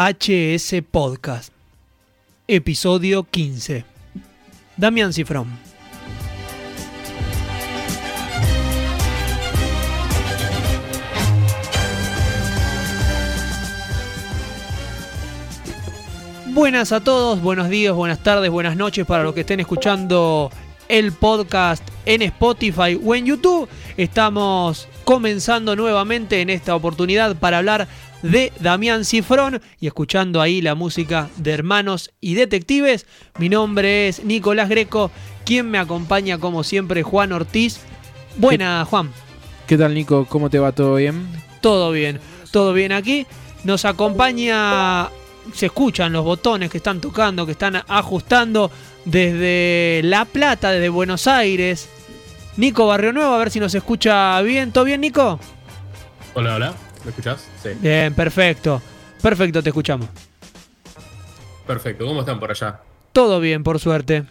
VHS Podcast, episodio 15. Damián Cifrón. Buenas a todos, buenos días, buenas tardes, buenas noches para los que estén escuchando el podcast en Spotify o en YouTube. Estamos comenzando nuevamente en esta oportunidad para hablar de Damián Cifrón y escuchando ahí la música de Hermanos y Detectives. Mi nombre es Nicolás Greco, quien me acompaña como siempre Juan Ortiz. Buena, Juan. ¿Qué tal, Nico? ¿Cómo te va? ¿Todo bien? Todo bien, todo bien aquí. Nos acompaña, se escuchan los botones que están tocando, que están ajustando desde La Plata, desde Buenos Aires. Nico Barrio Nuevo, a ver si nos escucha bien. ¿Todo bien, Nico? Hola, hola. ¿Me escuchás? Sí. Bien, perfecto. Perfecto, te escuchamos. Perfecto. ¿Cómo están por allá? Todo bien, por suerte.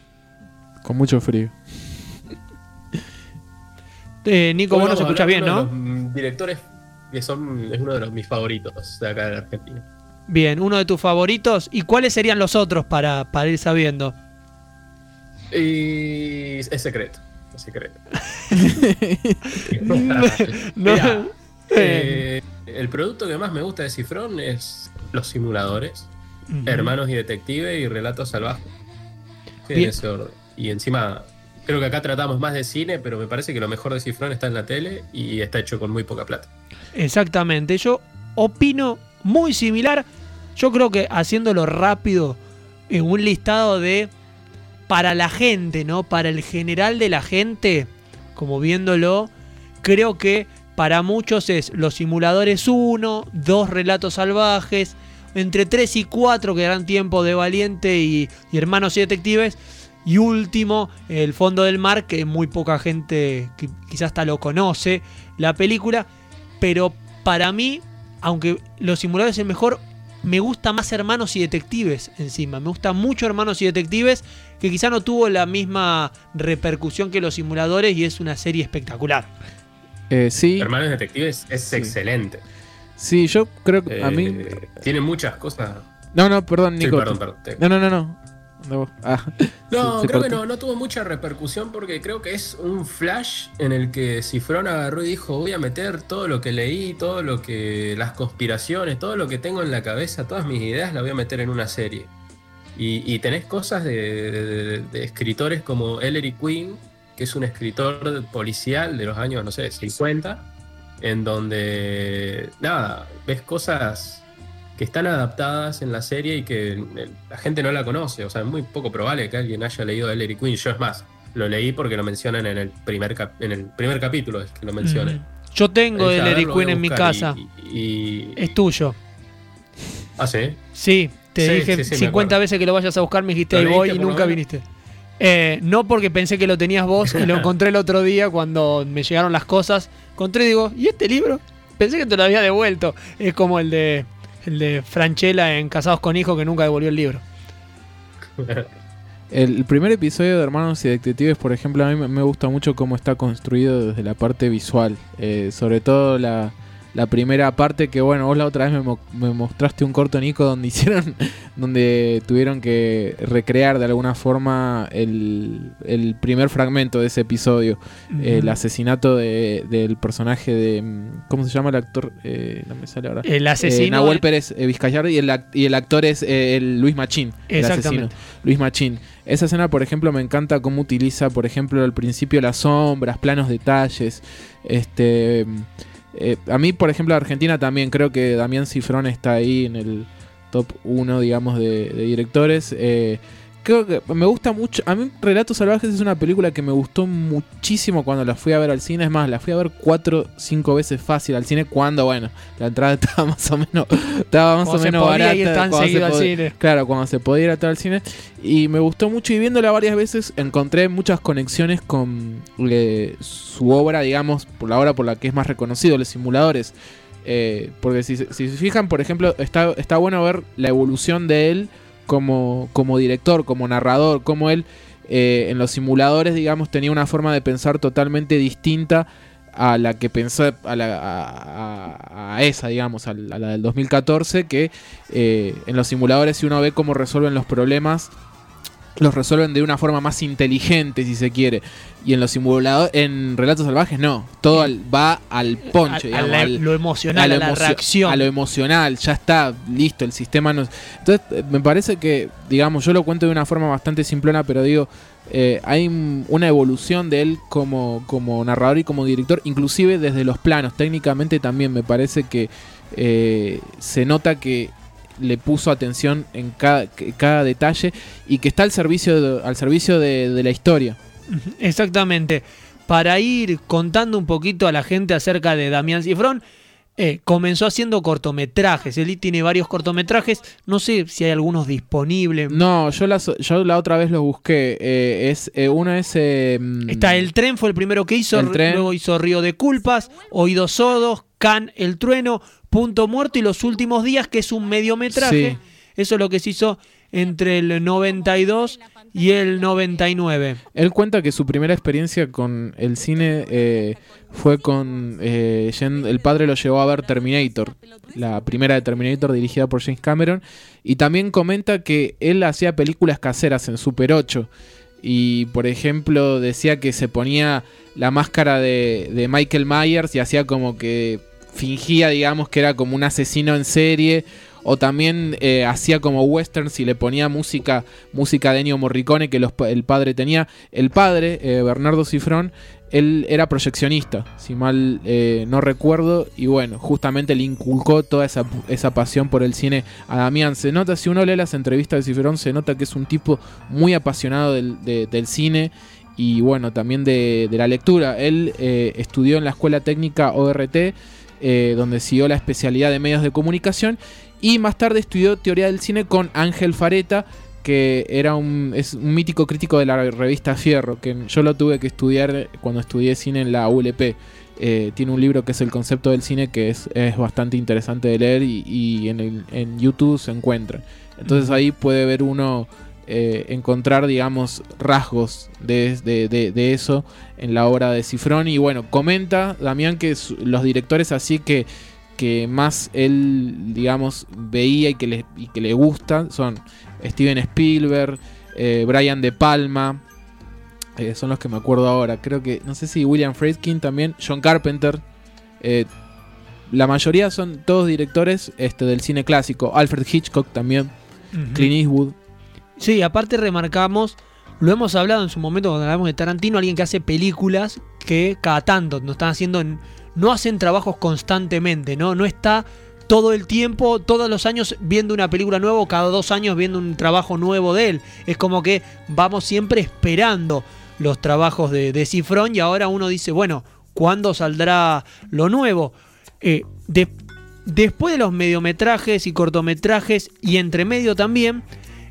Con mucho frío. Eh, Nico, vos nos escuchás bien, uno ¿no? De los directores que son es uno de los, mis favoritos de acá de Argentina. Bien, uno de tus favoritos. ¿Y cuáles serían los otros para, para ir sabiendo? Y es secreto. Es secreto. No, eh, el producto que más me gusta de Cifrón es los simuladores. Hermanos y Detective y Relatos Salvajes. Sí. Y encima, creo que acá tratamos más de cine, pero me parece que lo mejor de Cifrón está en la tele y está hecho con muy poca plata. Exactamente. Yo opino muy similar. Yo creo que haciéndolo rápido en un listado de para la gente, ¿no? Para el general de la gente, como viéndolo, creo que para muchos es los simuladores 1, dos relatos salvajes, entre 3 y 4 que darán tiempo de Valiente y, Hermanos y Detectives. Y último, El Fondo del Mar, que muy poca gente qui- quizás hasta lo conoce, la película. Pero para mí, aunque los simuladores es el mejor, me gusta más Hermanos y Detectives encima. Me gusta mucho Hermanos y Detectives, que quizá no tuvo la misma repercusión que los simuladores y es una serie espectacular. Eh, sí, Hermanos Detectives es Sí. excelente. sí, yo creo que a mí... Eh, tiene muchas cosas. No, no, perdón, Sí, Nico. perdón, perdón. te- No, no, no, no. Ah, No, se creo que no, no tuvo mucha repercusión porque creo que es un flash en el que Cifrón agarró y dijo voy a meter todo lo que leí, todo lo que. las conspiraciones, todo lo que tengo en la cabeza, todas mis ideas las voy a meter en una serie. Y, y tenés cosas de, de- de escritores como Ellery Quinn, que es un escritor policial de los años, no sé, 50, en donde, nada, ves cosas que están adaptadas en la serie y que eh, la gente no la conoce. O sea, es muy poco probable que alguien haya leído a Ellery Quinn. Yo es más, lo leí porque lo mencionan en el primer, cap- en el primer capítulo, es que lo mencionan. Mm. Yo tengo lo voy Quinn en mi casa. Y, y- Es tuyo. Ah, sí. Sí, te Sí, dije sí, sí, me 50 acuerdo. veces que lo vayas a buscar, me dijiste ¿Lo ahí voy y nunca viniste. Eh, no porque pensé que lo tenías vos y lo encontré el otro día cuando me llegaron las cosas. Encontré y digo, ¿y este libro? Pensé que te lo había devuelto. Es como el de el de Franchella en Casados con Hijos que nunca devolvió el libro. El primer episodio de Hermanos y Detectives, por ejemplo, a mí me- me gusta mucho cómo está construido desde la parte visual. Eh, sobre todo la, la primera parte que, bueno, vos la otra vez me, mo- me mostraste un corto, Nico, donde hicieron, donde tuvieron que recrear de alguna forma el, el primer fragmento de ese episodio. El asesinato de- del personaje de... mm, ¿Cómo se llama el actor? Eh, no me sale ahora. El Eh, asesino. Nahuel de- Pérez eh, Vizcayar y el, y el actor es eh, el Luis Machín. el asesino. Exactamente. Luis Machín. Esa escena, por ejemplo, me encanta cómo utiliza, por ejemplo, al principio las sombras, planos detalles. Este, eh, a mí, por ejemplo, Argentina también creo que Damián Cifrón está ahí en el top 1, digamos, de, de directores. Eh, creo que me gusta mucho. A mí, Relatos Salvajes es una película que me gustó muchísimo cuando la fui a ver al cine. Es más, la fui a ver cuatro, cinco veces fácil al cine. Cuando, bueno, la entrada estaba más o menos, estaba más Cuando o menos barata. ir tan cuando se al cine. Claro, cuando se podía ir a todo al cine. Y me gustó mucho y viéndola varias veces encontré muchas conexiones con eh, su obra, digamos, por la obra por la que es más reconocido, los simuladores. Eh, porque si, se- si se fijan, por ejemplo, está, está bueno ver la evolución de él como, como director, como narrador, como él eh, en los simuladores, digamos, tenía una forma de pensar totalmente distinta a la que pensó, a, la, a, esa, digamos, a la, a la del 2014, que eh, en los simuladores si uno ve cómo resuelven los problemas, los resuelven de una forma más inteligente, si se quiere. Y en los simuladores, en Relatos Salvajes, no. Todo al- va al ponche, A- a digamos, la- al- lo emocional, a, la emocio- reacción. a lo emocional, ya está listo, el sistema no. Entonces, eh, me parece que, digamos, yo lo cuento de una forma bastante simplona, pero digo, eh, hay una evolución de él como, como narrador y como director, inclusive desde los planos. Técnicamente también me parece que eh, se nota que le puso atención en cada, cada detalle y que está al servicio de, al servicio de, de la historia. Exactamente. Para ir contando un poquito a la gente acerca de Damián Cifrón, eh, comenzó haciendo cortometrajes. Él tiene varios cortometrajes. No sé si hay algunos disponibles. No, yo la, so- yo la otra vez lo busqué. eh, es eh, Uno es... eh, mm, Está El Tren, fue el primero que hizo. El Tren. Luego hizo Río de Culpas, Oídos Sodos, Can, El Trueno, Punto Muerto y Los Últimos Días, que es un mediometraje. Sí. Eso es lo que se hizo entre el 92 y el 99. Él cuenta que su primera experiencia con el cine eh, fue con... eh, el padre lo llevó a ver Terminator, la primera de Terminator dirigida por James Cameron. Y también comenta que él hacía películas caseras en Super 8. Y por ejemplo decía que se ponía la máscara de, de Michael Myers y hacía como que fingía, digamos, que era como un asesino en serie. O también eh, hacía como westerns y le ponía música, música de Ennio Morricone que el padre tenía. El padre, eh, Bernardo Cifrón, él era proyeccionista, si mal eh, no recuerdo. Y bueno, justamente le inculcó toda esa, esa pasión por el cine a Damián. Se nota, si uno lee las entrevistas de Cifrón, se nota que es un tipo muy apasionado del, de- del cine y bueno, también de, de la lectura. Él estudió en la Escuela Técnica ORT, eh, donde siguió la especialidad de medios de comunicación y más tarde estudió teoría del cine con Ángel Fareta, que era un, es un mítico crítico de la revista Fierro, que yo lo tuve que estudiar cuando estudié cine en la ULP. Eh, tiene un libro que es El concepto del cine, que es, es bastante interesante de leer y, y en, el- en YouTube se encuentra. Entonces ahí puede ver uno eh, encontrar, digamos, rasgos de, de- de- de eso en la obra de Cifrón. Y bueno, comenta Damián que los directores así que, que más él, digamos, veía y que le, y que le gustan son Steven Spielberg, eh, Brian De Palma. eh, son los que me acuerdo ahora. Creo que, no sé si William Friedkin también, John Carpenter. la mayoría son todos directores este, del cine clásico. Alfred Hitchcock también. Clint Eastwood. Sí, aparte remarcamos, lo hemos hablado en su momento cuando hablamos de Tarantino, alguien que hace películas que cada tanto no están haciendo, no hacen trabajos constantemente, ¿no? No está todo el tiempo, todos los años viendo una película nueva cada dos años viendo un trabajo nuevo de él. Es como que vamos siempre esperando los trabajos de, de Cifrón y ahora uno dice, bueno, ¿cuándo saldrá lo nuevo? Eh, de- después de los mediometrajes y cortometrajes y entre medio también,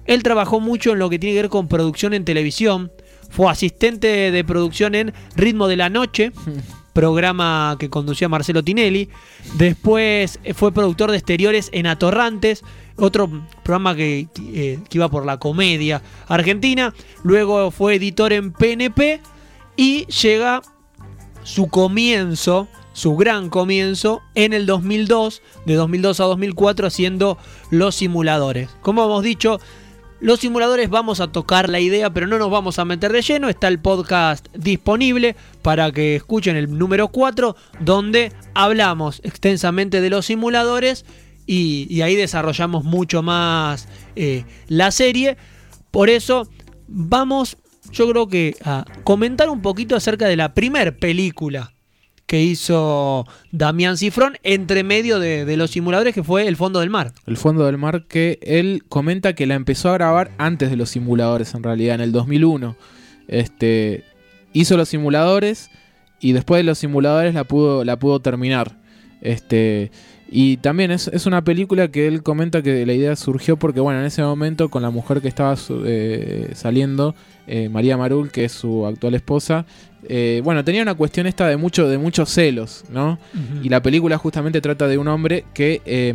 él trabajó mucho en lo que tiene que ver con producción en televisión. Fue asistente de producción en Ritmo de la Noche, programa que conducía Marcelo Tinelli. Después eh, fue productor de exteriores en Atorrantes, otro programa que, eh, que iba por la comedia argentina. Luego fue editor en PNP y llega su comienzo, su gran comienzo, en el 2002, de 2002 a 2004, haciendo los simuladores. Como hemos dicho, los simuladores vamos a tocar la idea, pero no nos vamos a meter de lleno. Está el podcast disponible para que escuchen el número 4, donde hablamos extensamente de los simuladores y, ahí desarrollamos mucho más eh, la serie. Por eso vamos, yo creo que a comentar un poquito acerca de la primer película que hizo Damián Cifrón entre medio de, de los simuladores, que fue El Fondo del Mar. El fondo del mar que él comenta que la empezó a grabar antes de los simuladores en realidad, en el 2001. Este, hizo los simuladores y después de los simuladores la pudo, la pudo terminar. Este, y también es, es una película que él comenta que la idea surgió porque, bueno, en ese momento con la mujer que estaba su- eh, saliendo, eh, María Marul, que es su actual esposa, eh, bueno, tenía una cuestión esta de, mucho, de muchos celos, ¿no? Y la película justamente trata de un hombre que eh,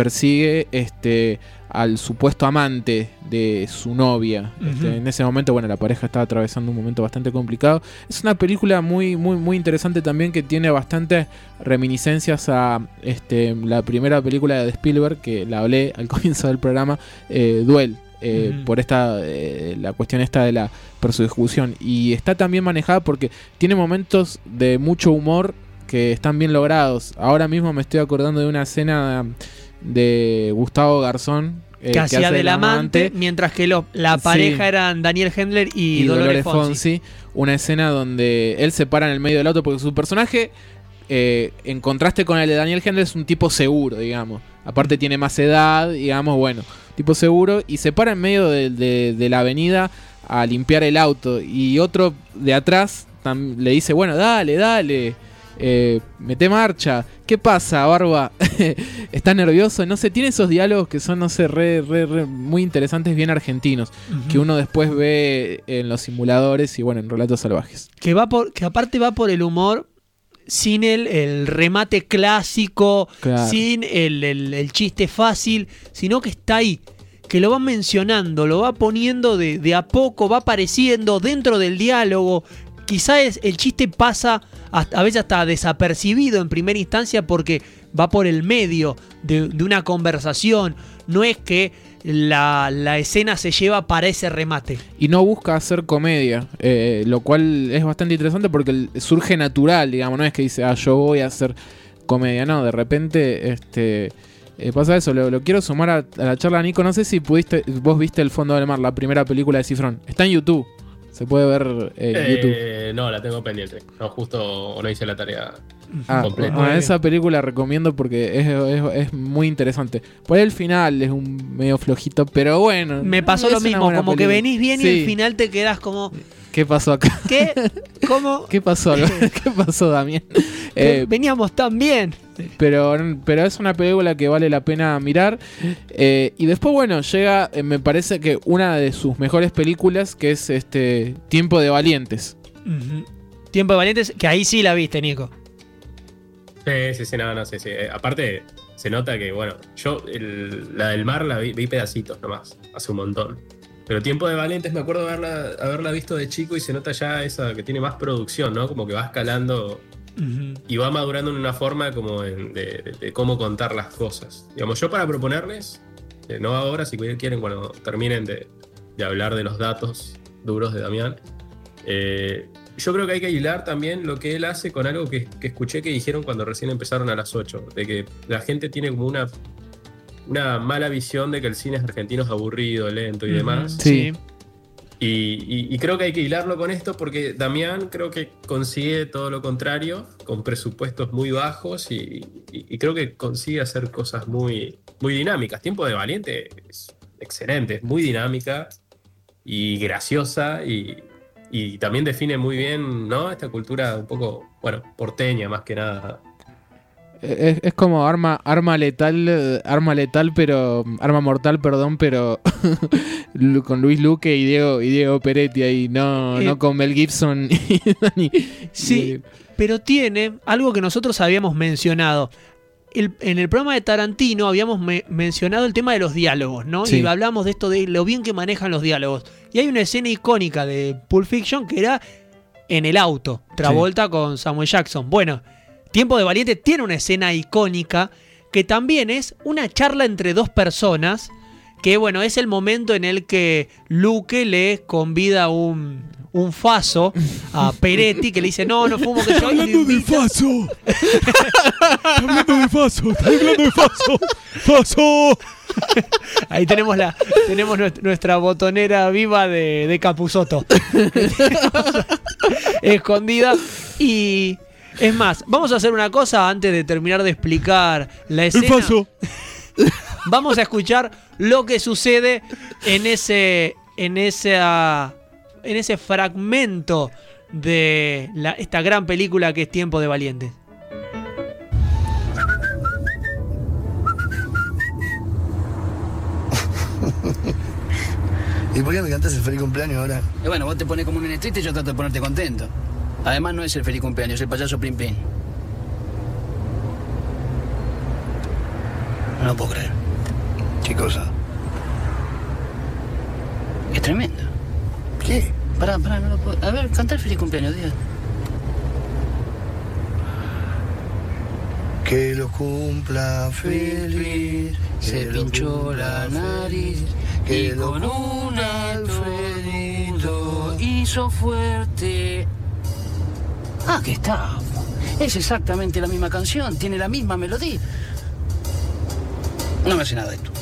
persigue este, al supuesto amante de su novia. Este, en ese momento, bueno, la pareja estaba atravesando un momento bastante complicado. Es una película muy, muy, muy interesante también que tiene bastantes reminiscencias a este, la primera película de Spielberg, que la hablé al comienzo del programa, eh, Duel. eh, por esta eh, la cuestión esta de la persecución y está también manejada porque tiene momentos de mucho humor que están bien logrados ahora mismo me estoy acordando de una escena de Gustavo Garzón eh, que hacía del amante, mientras que lo- la Sí. pareja eran Daniel Hendler y, y Dolores, Fonsi. una escena donde él se para en el medio del auto porque su personaje, eh, en contraste con el de Daniel Hendler, es un tipo seguro, digamos. Aparte tiene más edad, digamos, bueno, tipo seguro, y se para en medio de, de- de la avenida a limpiar el auto. Y otro de atrás le dice, bueno, dale, dale. Eh, mete marcha. ¿Qué pasa, Barba? ¿Estás nervioso? No sé, tiene esos diálogos que son, no sé, re, re, re muy interesantes, bien argentinos que uno después ve en los simuladores y bueno, en Relatos Salvajes. que va por que aparte va por el humor sin el, el remate clásico, Claro. sin el, el- el chiste fácil, sino que está ahí, que lo va mencionando, lo va poniendo de, de a poco, va apareciendo dentro del diálogo. Quizá es- el chiste pasa a veces hasta desapercibido en primera instancia porque va por el medio de, una conversación. No es que la, la escena se lleva para ese remate. Y no busca hacer comedia, eh, lo cual es bastante interesante porque surge natural, digamos, no es que dice, ah, yo voy a hacer comedia, no, de repente este, eh, pasa eso, lo, quiero sumar a, a la charla, Nico, no sé si pudiste, vos viste El Fondo del Mar, la primera película de Cifrón, está en YouTube, se puede ver en YouTube. Eh, no, la tengo pendiente. No, justo no hice la tarea. Ah, bueno, Muy esa película recomiendo porque es, es- es muy interesante. Por ahí el final es un medio flojito, pero bueno. Me pasó lo mismo, como que venís bien y al final te quedas como, ¿Qué pasó acá? ¿qué? ¿Cómo? ¿Qué pasó? ¿Qué pasó, Damián? Eh, Veníamos tan bien. Pero, pero es una película que vale la pena mirar. Eh, y después, bueno, llega, eh, me parece que una de sus mejores películas, que es este Tiempo de Valientes. Tiempo de Valientes, que ahí sí la viste, Nico. Sí, sí, sí, no, no, sí, sí. Eh, aparte, se nota que, bueno, yo el- la del mar la vi, vi pedacitos nomás, hace un montón. Pero Tiempo de Valientes me acuerdo haberla, haberla visto de chico y se nota ya esa que tiene más producción, ¿no? Como que va escalando Y va madurando en una forma como en- de, de- de cómo contar las cosas. Digamos, yo para proponerles, eh, no ahora, si quieren, cuando terminen de, de hablar de los datos duros de Damián, eh, yo creo que hay que hilar también lo que él hace con algo que, que escuché que dijeron cuando recién empezaron a las 8, de que la gente tiene como una, una mala visión de que el cine argentino es aburrido, lento y demás. Sí. Y, y- y creo que hay que hilarlo con esto porque Damián creo que consigue todo lo contrario, con presupuestos muy bajos y, y- creo que consigue hacer cosas muy, muy dinámicas. Tiempo de Valiente es excelente, es muy dinámica y graciosa y también define muy bien ¿no? esta cultura un poco, bueno, porteña más que nada. Es, es como arma, arma letal, arma letal, pero. Arma mortal, perdón, pero. Con Luis Luque y Diego, y Diego Peretti ahí, no, Eh, no con Mel Gibson y Dani- Sí, y- pero tiene algo que nosotros habíamos mencionado. El- en el programa de Tarantino habíamos me- mencionado el tema de los diálogos, ¿no? Sí. Y hablamos de esto de lo bien que manejan los diálogos. Y hay una escena icónica de Pulp Fiction que era en el auto, Travolta con Samuel Jackson. Bueno, Tiempo de Valiente tiene una escena icónica que también es una charla entre dos personas, que bueno, es el momento en el que Luque le convida un, un faso a Peretti, que le dice, no, no fumo que yo... lo invita- Faso. Hablando de Faso. Está hablando de Faso. Faso. Ahí tenemos la tenemos nuestra, nuestra botonera viva de, de Capuzoto. Escondida. Y es más, vamos a hacer una cosa antes de terminar de explicar la El escena. Faso. Vamos a escuchar lo que sucede en ese. en esa. en ese fragmento de la- esta gran película que es Tiempo de Valientes. ¿Y por qué me cantas el feliz cumpleaños ahora? Y bueno, vos te pones como un triste y yo trato de ponerte contento. Además, no es el feliz cumpleaños, es el payaso Plim Plim. No lo puedo creer. ¿Qué cosa? Es tremendo. ¿Qué? Pará, pará, no lo puedo. A ver, canta el feliz cumpleaños, Dios. Que lo cumpla feliz. Se pinchó la nariz que y lo con un Alfredito hizo fuerte. Ah, que está. Es exactamente la misma canción, tiene la misma melodía. No me hace nada esto.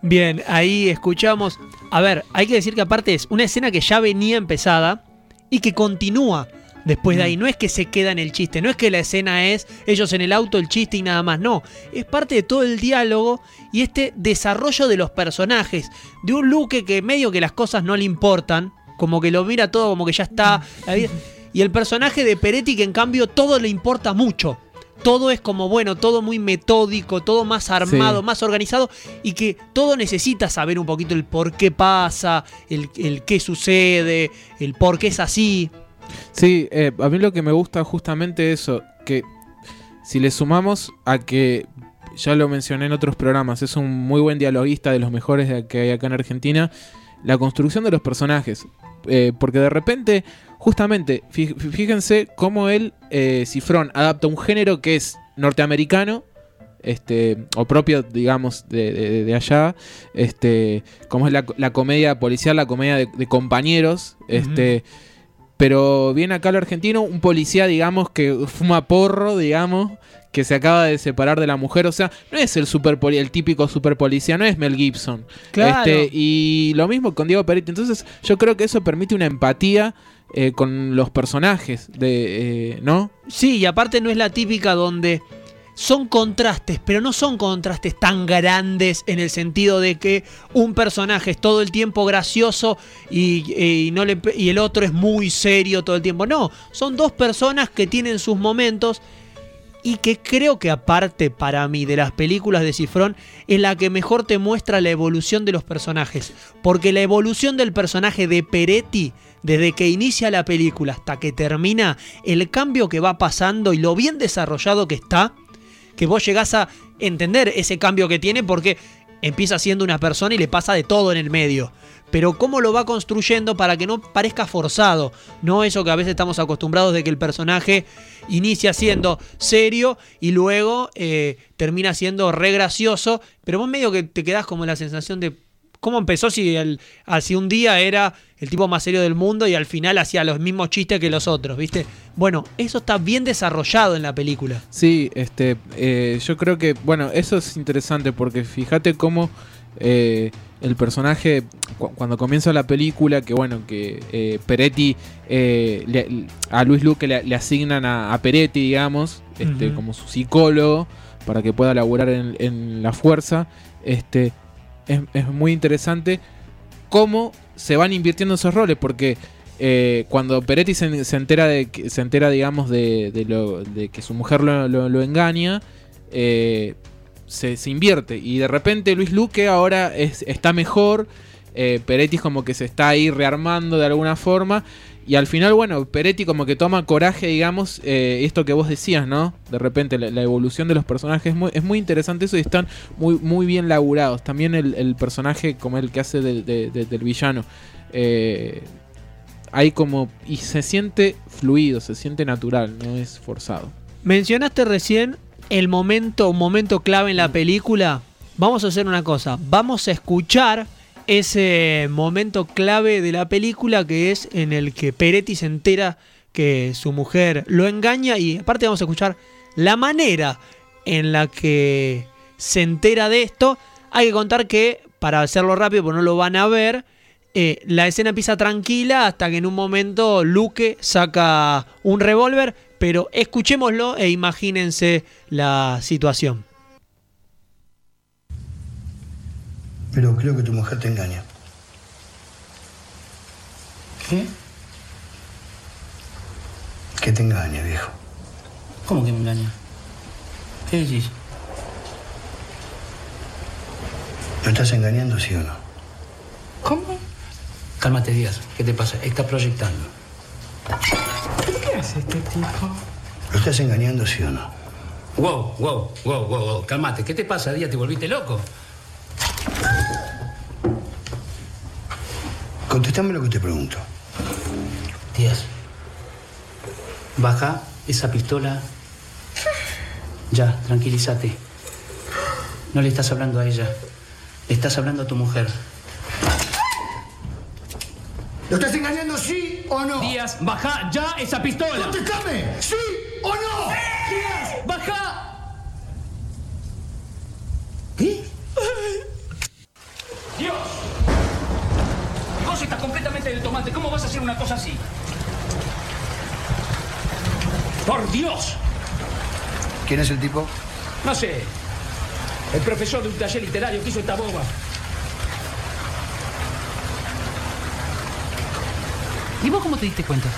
Bien, ahí escuchamos. A ver, hay que decir que aparte es una escena que ya venía empezada y que continúa después de ahí. No es que se queda en el chiste, no es que la escena es ellos en el auto, el chiste y nada más. No, es parte de todo el diálogo y este desarrollo de los personajes. De un Luque que medio que las cosas no le importan, como que lo mira todo, como que ya está. Y el personaje de Peretti que en cambio todo le importa mucho. Todo es como bueno, todo muy metódico, todo más armado, Sí. más organizado y que todo necesita saber un poquito el por qué pasa, el, el qué sucede, el por qué es así. Sí, eh, a mí lo que me gusta justamente eso, que si le sumamos a que, ya lo mencioné en otros programas, es un muy buen dialoguista de los mejores que hay acá en Argentina, la construcción de los personajes. Eh, porque de repente, justamente, fí- fíjense cómo él, eh, Cifrón, adapta un género que es norteamericano, este, o propio, digamos, de, de- de allá, este, como es la, la comedia policial, la comedia de, de compañeros, este, pero viene acá lo argentino, un policía, digamos, que fuma porro, digamos, que se acaba de separar de la mujer, o sea, no es el super poli- el típico super policía, no es Mel Gibson. Claro. Este, y lo mismo con Diego Peretti. Entonces, yo creo que eso permite una empatía eh, con los personajes, de, eh, ¿no? Sí, y aparte no es la típica donde son contrastes, pero no son contrastes tan grandes en el sentido de que un personaje es todo el tiempo gracioso y, y no le, y el otro es muy serio todo el tiempo. No, son dos personas que tienen sus momentos y que creo que aparte para mí de las películas de Cifrón es la que mejor te muestra la evolución de los personajes. Porque la evolución del personaje de Peretti, desde que inicia la película hasta que termina, el cambio que va pasando y lo bien desarrollado que está, que vos llegás a entender ese cambio que tiene porque empieza siendo una persona y le pasa de todo en el medio. Pero cómo lo va construyendo para que no parezca forzado. No eso que a veces estamos acostumbrados de que el personaje inicia siendo serio y luego eh, termina siendo re gracioso. Pero vos medio que te quedás como la sensación de cómo empezó si, el, así un día era el tipo más serio del mundo y al final hacía los mismos chistes que los otros, ¿viste? Bueno, eso está bien desarrollado en la película. Sí, este, eh, yo creo que, bueno, eso es interesante porque fíjate cómo eh, el personaje, cu- cuando comienza la película, que bueno, que eh, Peretti, eh, le- a Luis Luque le, le asignan a, a Peretti, digamos, este, como su psicólogo, para que pueda laburar en, en la fuerza, este, es, es muy interesante cómo se van invirtiendo esos roles, porque eh, cuando Peretti se, se entera de se entera, digamos, de, de lo, de que su mujer lo, lo- lo engaña, eh, se, invierte. Y de repente Luis Luque ahora es- está mejor. eh, Peretti como que se está ahí rearmando de alguna forma. Y al final, bueno, Peretti como que toma coraje, digamos, eh, esto que vos decías, ¿no? De repente la, evolución de los personajes es muy, es muy interesante eso y están muy, bien laburados. También el, personaje como el que hace de- de- de- del villano. Eh, hay como... Y se siente fluido, se siente natural, no es forzado. Mencionaste recién el momento, un momento clave en la película. Vamos a hacer una cosa. Vamos a escuchar ese momento clave de la película que es en el que Peretti se entera que su mujer lo engaña y aparte vamos a escuchar la manera en la que se entera de esto. Hay que contar que, para hacerlo rápido, porque no lo van a ver, eh, la escena empieza tranquila hasta que en un momento Luque saca un revólver, pero escuchémoslo e imagínense la situación. Pero creo que tu mujer te engaña. ¿Qué? Que te engaña, viejo. ¿Cómo que me engaña? ¿Qué decís? ¿Lo estás engañando, sí o no? ¿Cómo? Cálmate, Díaz. ¿Qué te pasa? Está proyectando. ¿Lo estás engañando, sí o no? Wow, wow, wow, wow, wow. Calmate, ¿qué te pasa, Díaz? ¿Te volviste loco? Contestame lo que te pregunto. Díaz, baja esa pistola. Ya, tranquilízate. No le estás hablando a ella. Le estás hablando a tu mujer. ¿Lo estás engañando, sí o no? Díaz, baja ya esa pistola. ¡Contestame! ¿Sí o no? Díaz, baja. ¿Qué? Dios. Vos estás completamente del tomate. ¿Cómo vas a hacer una cosa así? Por Dios. ¿Quién es el tipo? No sé. El profesor de un taller literario que hizo esta boba. ¿Y vos cómo te diste cuenta?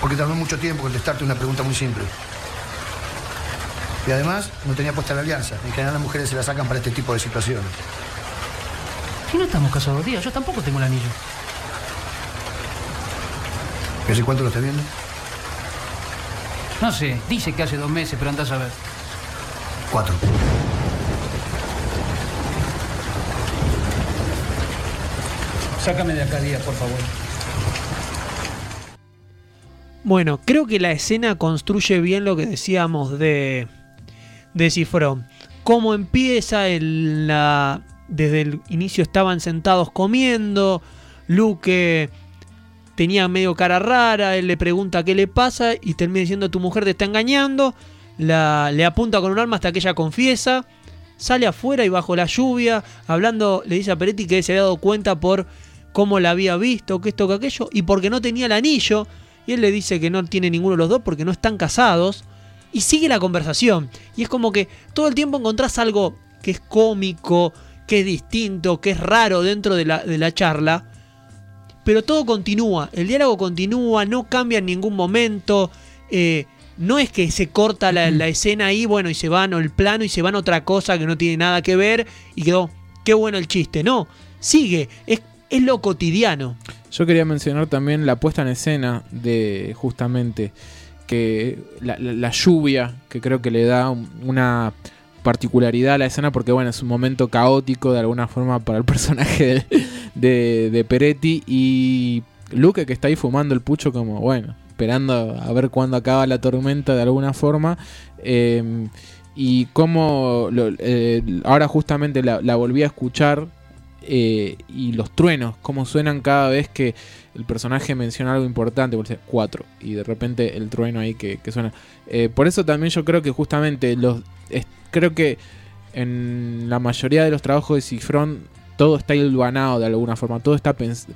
Porque tardó mucho tiempo contestarte una pregunta muy simple. Y además, no tenía puesta la alianza. En general las mujeres se la sacan para este tipo de situaciones. Si no estamos casados, Díaz, yo tampoco tengo el anillo. ¿Y hace cuánto lo estás viendo? No sé, dice que hace dos meses, pero andás a ver. Cuatro. Sácame de acá, Díaz, por favor. Bueno, creo que la escena construye bien lo que decíamos de, de Cifrón. Cómo empieza el, desde el inicio estaban sentados comiendo, Luke tenía medio cara rara, él le pregunta qué le pasa y termina diciendo tu mujer te está engañando, le apunta con un arma hasta que ella confiesa, sale afuera y bajo la lluvia, hablando, le dice a Peretti que se había dado cuenta por cómo la había visto, que esto, que aquello, y porque no tenía el anillo, y él le dice que no tiene ninguno de los dos porque no están casados, y sigue la conversación, y es como que todo el tiempo encontrás algo que es cómico, que es distinto, que es raro dentro de la, de la charla, pero todo continúa, el diálogo continúa, no cambia en ningún momento, eh, no es que se corta la, la escena ahí, bueno, y se van o el plano y se van a otra cosa que no tiene nada que ver y quedó, qué bueno el chiste, no, sigue, es, es lo cotidiano. Yo quería mencionar también la puesta en escena de justamente que la, lluvia, que creo que le da un- una particularidad a la escena porque bueno, es un momento caótico de alguna forma para el personaje de, Peretti y Luke que está ahí fumando el pucho como bueno, esperando a ver cuándo acaba la tormenta de alguna forma. eh, y cómo lo- eh, ahora justamente la volví a escuchar eh, y los truenos, cómo suenan cada vez que el personaje menciona algo importante, por decir, cuatro, y de repente el trueno ahí que, suena. Eh, por eso también yo creo que justamente los es- creo que en la mayoría de los trabajos de Cifrón todo está hilvanado de alguna forma, todo está pens-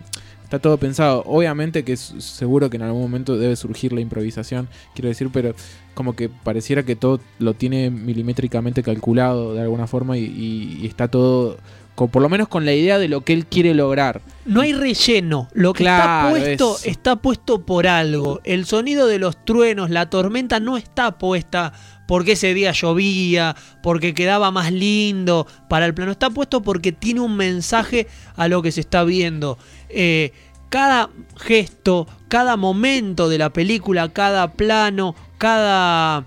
está todo pensado. Obviamente que seguro que en algún momento debe surgir la improvisación, quiero decir, pero como que pareciera que todo lo tiene milimétricamente calculado de alguna forma y está todo, con, por lo menos con la idea de lo que él quiere lograr. No hay relleno. Lo que Claro, está puesto está puesto por algo. El sonido de los truenos, la tormenta no está puesta porque ese día llovía, porque quedaba más lindo para el plano. Está puesto porque tiene un mensaje a lo que se está viendo. Eh, cada gesto, cada momento de la película, cada plano, cada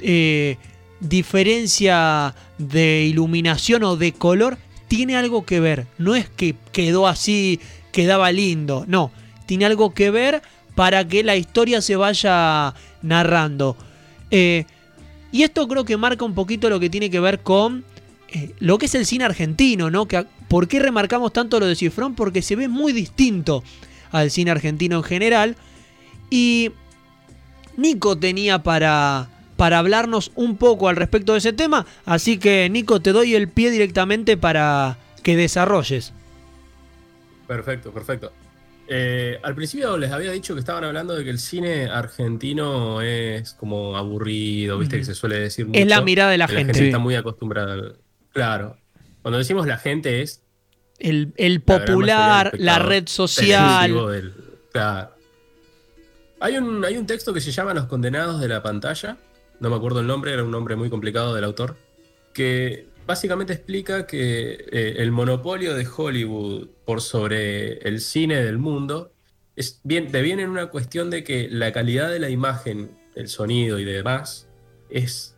eh, diferencia de iluminación o de color tiene algo que ver. No es que quedó así, quedaba lindo. No, tiene algo que ver para que la historia se vaya narrando. Eh, y esto creo que marca un poquito lo que tiene que ver con eh, lo que es el cine argentino, ¿no? Que, ¿Por qué remarcamos tanto lo de Cifrón? Porque se ve muy distinto al cine argentino en general. Y Nico tenía para, para hablarnos un poco al respecto de ese tema. Así que, Nico, te doy el pie directamente para que desarrolles. Perfecto, perfecto. Eh, al principio les había dicho que estaban hablando de que el cine argentino es como aburrido, viste que se suele decir mucho. Es la mirada de la gente. Sí. está muy acostumbrada. al- Claro. Cuando decimos la gente es El, la popular, la red social. del- claro. Hay un, hay un texto que se llama Los condenados de la pantalla. No me acuerdo el nombre, era un nombre muy complicado del autor. Que básicamente explica que eh, el monopolio de Hollywood por sobre el cine del mundo es bien, deviene en una cuestión de que la calidad de la imagen, el sonido y demás es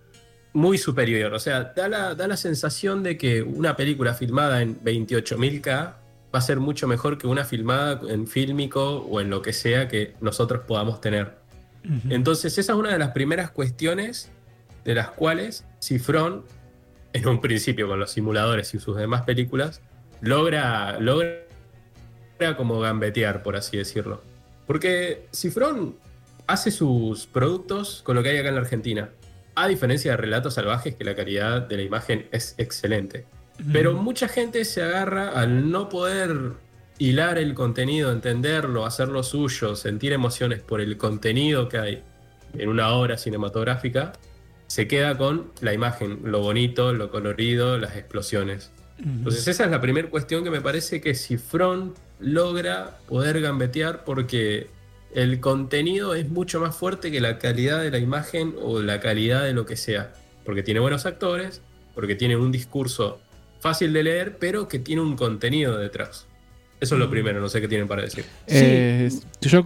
muy superior. O sea, da la, da la sensación de que una película filmada en 28.000K va a ser mucho mejor que una filmada en fílmico o en lo que sea que nosotros podamos tener. Entonces, esa es una de las primeras cuestiones de las cuales Cifrón, en un principio con los simuladores y sus demás películas, logra, logra como gambetear, por así decirlo. Porque Cifrón hace sus productos con lo que hay acá en la Argentina. A diferencia de Relatos Salvajes, que la calidad de la imagen es excelente. Pero mucha gente se agarra al no poder hilar el contenido, entenderlo, hacerlo suyo, sentir emociones por el contenido que hay en una obra cinematográfica, se queda con la imagen, lo bonito, lo colorido, las explosiones. Entonces esa es la primera cuestión que me parece que Cifrón logra poder gambetear porque el contenido es mucho más fuerte que la calidad de la imagen o la calidad de lo que sea. Porque tiene buenos actores, porque tiene un discurso fácil de leer, pero que tiene un contenido detrás. Eso es lo primero, no sé qué tienen para decir. Eh, yo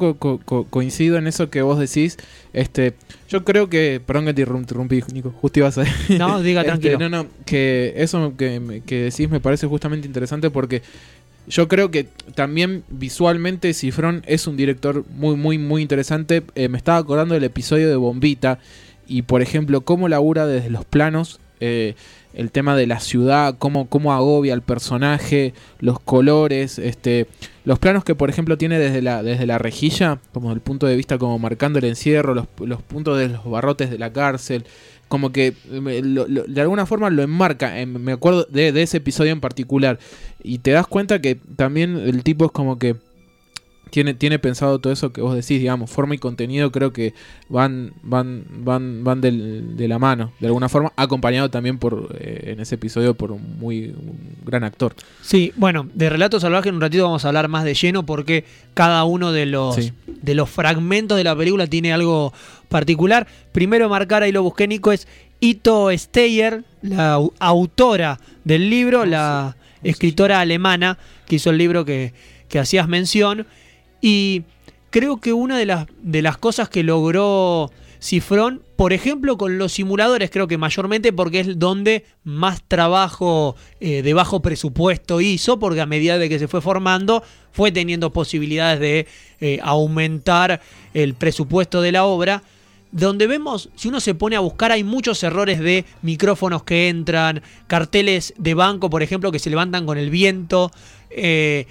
coincido en eso que vos decís. Este, yo creo que. Perdón que te interrumpí, Nico. Justo ibas a. No, diga Este, tranquilo. no, no, que eso que, que decís me parece justamente interesante porque yo creo que también visualmente Cifrón es un director muy, muy, muy interesante. Eh, me estaba acordando del episodio de Bombita y, por ejemplo, cómo labura desde los planos. eh, el tema de la ciudad, cómo, cómo agobia al personaje, los colores, este, los planos que por ejemplo tiene desde la, desde la rejilla, como el punto de vista como marcando el encierro, los, los puntos de los barrotes de la cárcel, como que eh, de alguna forma lo enmarca, eh, me acuerdo de, de ese episodio en particular, y te das cuenta que también el tipo es como que tiene, tiene pensado todo eso que vos decís, digamos, forma y contenido creo que van, van, van, van del- de la mano, de alguna forma, acompañado también por, eh, en ese episodio por un muy un gran actor. Sí, bueno, de Relato Salvaje en un ratito vamos a hablar más de lleno porque cada uno de los, Sí. de los fragmentos de la película tiene algo particular. Primero marcar, ahí lo busqué Nico, es Ito Steyer, la au- autora del libro, la escritora alemana que hizo el libro que, que hacías mención. Y creo que una de las, de las cosas que logró Cifrón, por ejemplo, con los simuladores, creo que mayormente porque es donde más trabajo eh, de bajo presupuesto hizo, porque a medida de que se fue formando, fue teniendo posibilidades de eh, aumentar el presupuesto de la obra. Donde vemos, si uno se pone a buscar, hay muchos errores de micrófonos que entran, carteles de banco, por ejemplo, que se levantan con el viento. eh,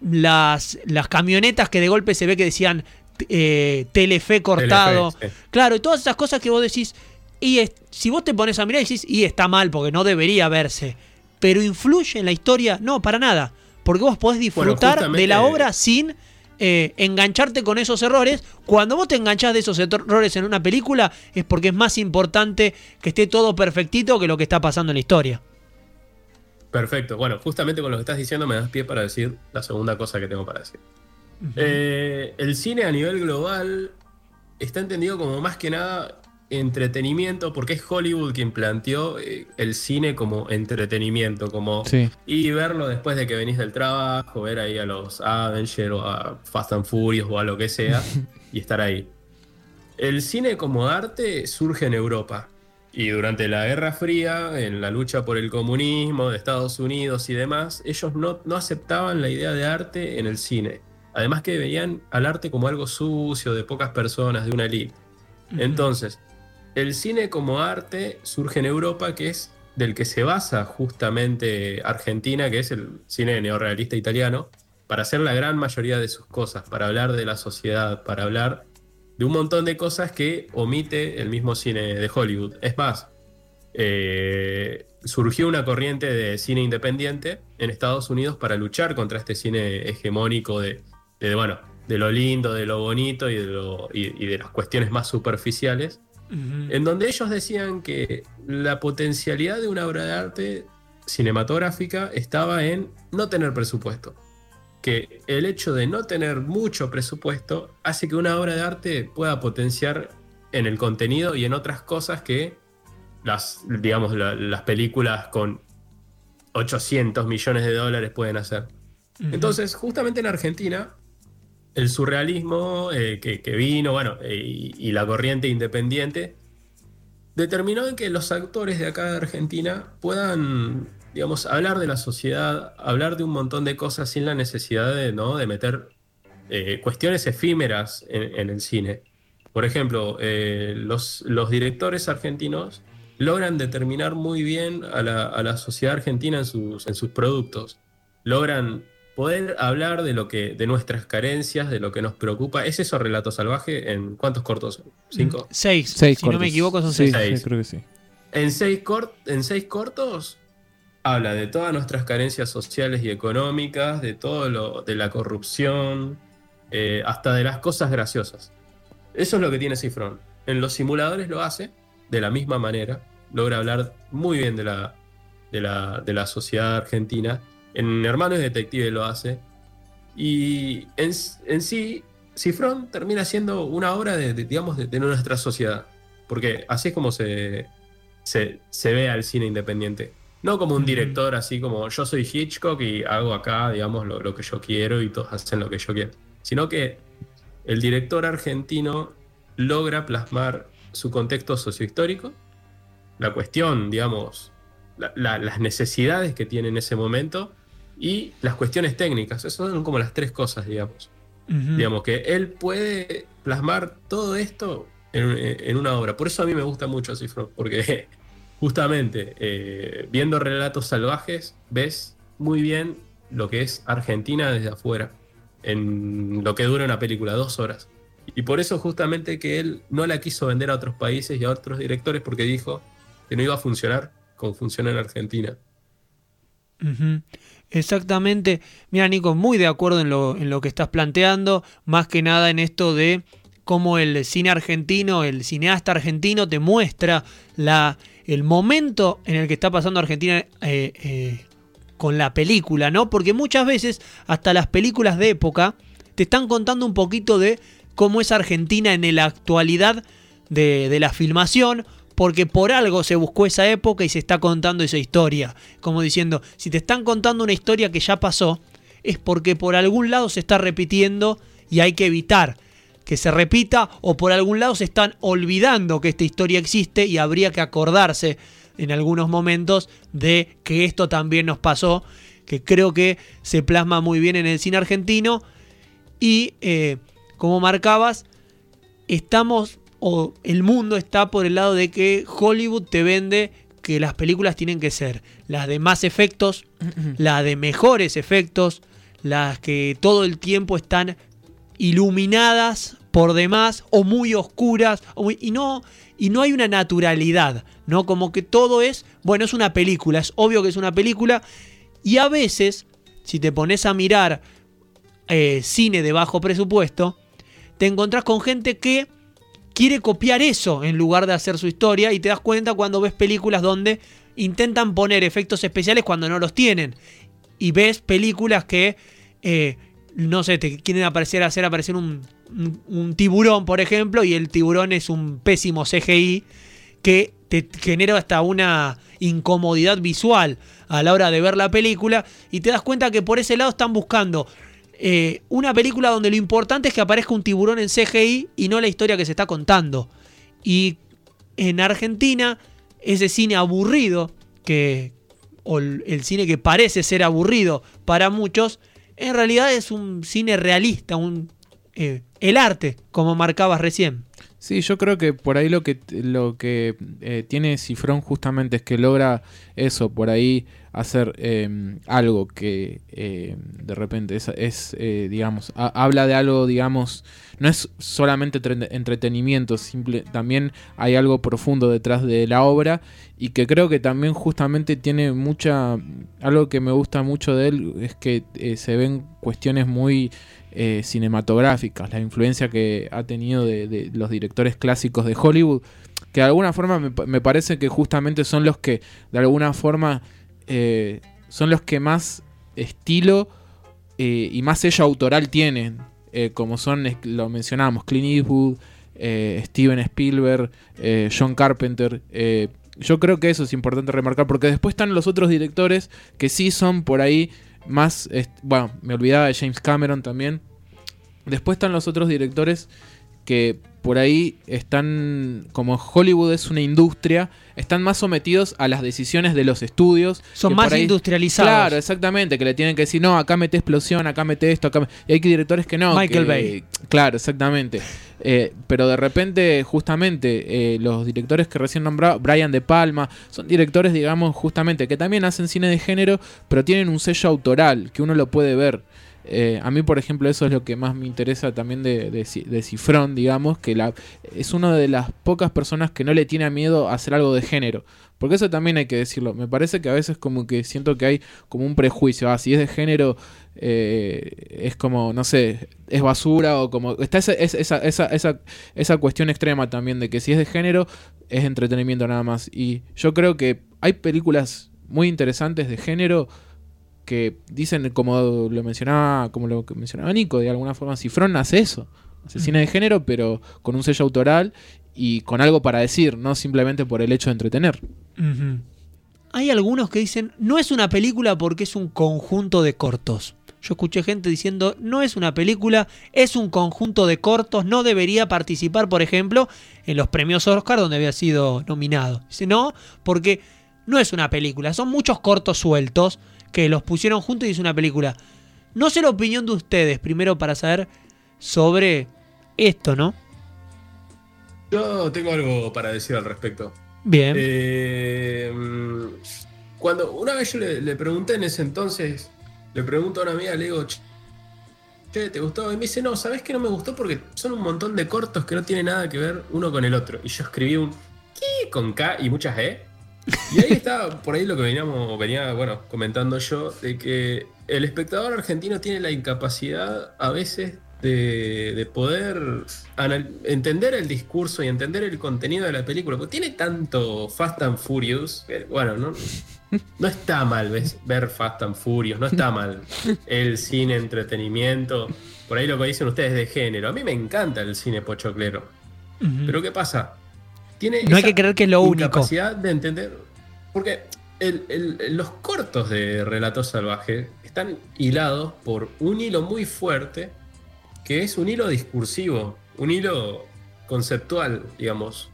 las, las camionetas que de golpe se ve que decían eh, Telefe cortado. Telefe, sí. Claro, y todas esas cosas que vos decís, y es- si vos te pones a mirar y decís, y está mal porque no debería verse, pero influye en la historia, no, para nada, porque vos podés disfrutar de la obra sin eh, engancharte con esos errores. Cuando vos te enganchás de esos errores en una película es porque es más importante que esté todo perfectito que lo que está pasando en la historia. Perfecto. Bueno, justamente con lo que estás diciendo me das pie para decir la segunda cosa que tengo para decir. Eh, el cine a nivel global está entendido como más que nada entretenimiento, porque es Hollywood quien planteó eh, el cine como entretenimiento, como Sí. y verlo después de que venís del trabajo, ver ahí a los Avengers o a Fast and Furious o a lo que sea, y estar ahí. El cine como arte surge en Europa. Y durante la Guerra Fría, en la lucha por el comunismo de Estados Unidos y demás, ellos no, no aceptaban la idea de arte en el cine. Además que veían al arte como algo sucio, de pocas personas, de una elite. Entonces, el cine como arte surge en Europa, que es del que se basa justamente Argentina, que es el cine neorrealista italiano, para hacer la gran mayoría de sus cosas, para hablar de la sociedad, para hablar de un montón de cosas que omite el mismo cine de Hollywood. Es más, eh, surgió una corriente de cine independiente en Estados Unidos para luchar contra este cine hegemónico de, de, bueno, de lo lindo, de lo bonito y de, lo- y- y de las cuestiones más superficiales en donde ellos decían que la potencialidad de una obra de arte cinematográfica estaba en no tener presupuesto. Que el hecho de no tener mucho presupuesto hace que una obra de arte pueda potenciar en el contenido y en otras cosas que las, digamos, la- las películas con 800 millones de dólares pueden hacer. Entonces, justamente en Argentina, el surrealismo eh, que, que vino, bueno, eh, y, y la corriente independiente, determinó en que los actores de acá de Argentina puedan, digamos, hablar de la sociedad, hablar de un montón de cosas sin la necesidad de, ¿no? de meter eh, cuestiones efímeras en, en el cine. Por ejemplo, eh, los, los directores argentinos logran determinar muy bien a la, a la sociedad argentina en sus, en sus productos. Logran poder hablar de lo que, de nuestras carencias, de lo que nos preocupa. ¿Es eso Relato Salvaje? ¿En cuántos cortos? ¿Cinco? Seis. Seis si no me equivoco, son Sí, seis. Seis. sí, creo que sí. En seis, cort- en seis cortos habla de todas nuestras carencias sociales y económicas, de todo lo, de la corrupción, eh, hasta de las cosas graciosas. Eso es lo que tiene Cifrón. En los simuladores lo hace de la misma manera. Logra hablar muy bien de la, de la, de la sociedad argentina. En Hermanos Detective lo hace. Y en, en sí, Cifrón termina siendo una obra de, digamos, de, de nuestra sociedad. Porque así es como se, se, se ve al cine independiente. No como un director así como yo soy Hitchcock y hago acá, digamos, lo, lo que yo quiero y todos hacen lo que yo quiero. Sino que el director argentino logra plasmar su contexto sociohistórico, la cuestión, digamos, la- la- las necesidades que tiene en ese momento y las cuestiones técnicas. Esas son como las tres cosas, digamos. Digamos que él puede plasmar todo esto en, en una obra. Por eso a mí me gusta mucho Cifrón, porque justamente eh, viendo relatos salvajes ves muy bien lo que es Argentina desde afuera, en lo que dura una película, dos horas. Y por eso justamente que él no la quiso vender a otros países y a otros directores porque dijo que no iba a funcionar como funciona en Argentina. Exactamente. Mira, Nico, muy de acuerdo en lo, en lo que estás planteando, más que nada en esto de cómo el cine argentino, el cineasta argentino te muestra la, el momento en el que está pasando Argentina eh, eh, con la película, ¿no? Porque muchas veces hasta las películas de época te están contando un poquito de cómo es Argentina en la actualidad de, de la filmación, porque por algo se buscó esa época y se está contando esa historia. Como diciendo, si te están contando una historia que ya pasó, es porque por algún lado se está repitiendo y hay que evitar que se repita o por algún lado se están olvidando que esta historia existe y habría que acordarse en algunos momentos de que esto también nos pasó, que creo que se plasma muy bien en el cine argentino. Y eh, como marcabas, estamos o el mundo está por el lado de que Hollywood te vende que las películas tienen que ser las de más efectos, las de mejores efectos, las que todo el tiempo están iluminadas por demás o muy oscuras y no y no hay una naturalidad, ¿no? Como que todo es, bueno, es una película, es obvio que es una película y a veces si te pones a mirar eh, cine de bajo presupuesto, te encontrás con gente que quiere copiar eso en lugar de hacer su historia y te das cuenta cuando ves películas donde intentan poner efectos especiales cuando no los tienen. Y ves películas que, eh, no sé, te quieren aparecer, hacer aparecer un, un- tiburón, por ejemplo, y el tiburón es un pésimo CGI que te genera hasta una incomodidad visual a la hora de ver la película y te das cuenta que por ese lado están buscando eh, una película donde lo importante es que aparezca un tiburón en CGI y no la historia que se está contando. Y en Argentina, ese cine aburrido, que, o el cine que parece ser aburrido para muchos, en realidad es un cine realista, un, eh, el arte, como marcabas recién. Sí, yo creo que por ahí lo que, lo que eh, tiene Cifrón justamente es que logra eso, por ahí hacer eh, algo que eh, de repente es, eh, digamos, ha- habla de algo, digamos, no es solamente tre- entretenimiento, simple, también hay algo profundo detrás de la obra y que creo que también justamente tiene mucha, algo que me gusta mucho de él es que se ven cuestiones muy eh, cinematográficas, la influencia que ha tenido de, los directores clásicos de Hollywood, que de alguna forma me, pa- me parece que justamente son los que de alguna forma eh, son los que más estilo eh, y más sello autoral tienen, como son, lo mencionamos, Clint Eastwood, Steven Spielberg, John Carpenter. yo creo que eso es importante remarcar, porque después están los otros directores que sí son por ahí más, bueno, me olvidaba de James Cameron también. Después están los otros directores que por ahí están, como Hollywood es una industria, están más sometidos a las decisiones de los estudios. Son más ahí- industrializados. Claro, exactamente, que le tienen que decir, no, acá mete explosión, acá mete esto, acá... me-". Y hay directores que no. Michael que- Bay. Claro, exactamente. Eh, pero de repente, justamente, eh, los directores que recién nombraba, Brian De Palma, son directores, digamos, justamente, que también hacen cine de género, pero tienen un sello autoral, que uno lo puede ver. Eh, a mí, por ejemplo, eso es lo que más me interesa también de, de, Ci- de Cifrón, digamos, que la, es una de las pocas personas que no le tiene miedo a hacer algo de género. Porque eso también hay que decirlo. Me parece que a veces como que siento que hay como un prejuicio. Ah, si es de género, eh, es como, no sé, es basura o como... Está esa, es- esa, esa, esa, esa cuestión extrema también de que si es de género, es entretenimiento nada más. Y yo creo que hay películas muy interesantes de género que dicen, como lo mencionaba, como lo que mencionaba Nico, de alguna forma, Cifrón hace eso. Hace cine de género, pero con un sello autoral y con algo para decir, no simplemente por el hecho de entretener. Hay algunos que dicen, no es una película porque es un conjunto de cortos. Yo escuché gente diciendo, no es una película, es un conjunto de cortos, no debería participar, por ejemplo, en los premios Oscar donde había sido nominado. Dice, no, porque no es una película, son muchos cortos sueltos que los pusieron juntos y es una película. No sé la opinión de ustedes, primero para saber sobre esto, ¿no? Yo tengo algo para decir al respecto. Bien. Eh, cuando una vez yo le, le pregunté en ese entonces, le pregunto a una amiga, le digo, che, ¿te gustó? Y me dice, no, ¿sabes que no me gustó? Porque son un montón de cortos que no tienen nada que ver uno con el otro. Y yo escribí un ¿qué? con K y muchas E. Y ahí está por ahí lo que veníamos, venía, bueno, comentando yo, de que el espectador argentino tiene la incapacidad a veces de, de poder entender el discurso y entender el contenido de la película. Porque tiene tanto Fast and Furious, que, bueno, no, no está mal ¿ves? ver Fast and Furious, no está mal el cine entretenimiento. Por ahí lo que dicen ustedes de género. A mí me encanta el cine pochoclero. Ujú. Pero ¿qué pasa? Tiene No hay que creer que es lo único. incapacidad de entender. Porque el- el- los cortos de Relato Salvaje están hilados por un hilo muy fuerte, que es un hilo discursivo, un hilo conceptual, digamos.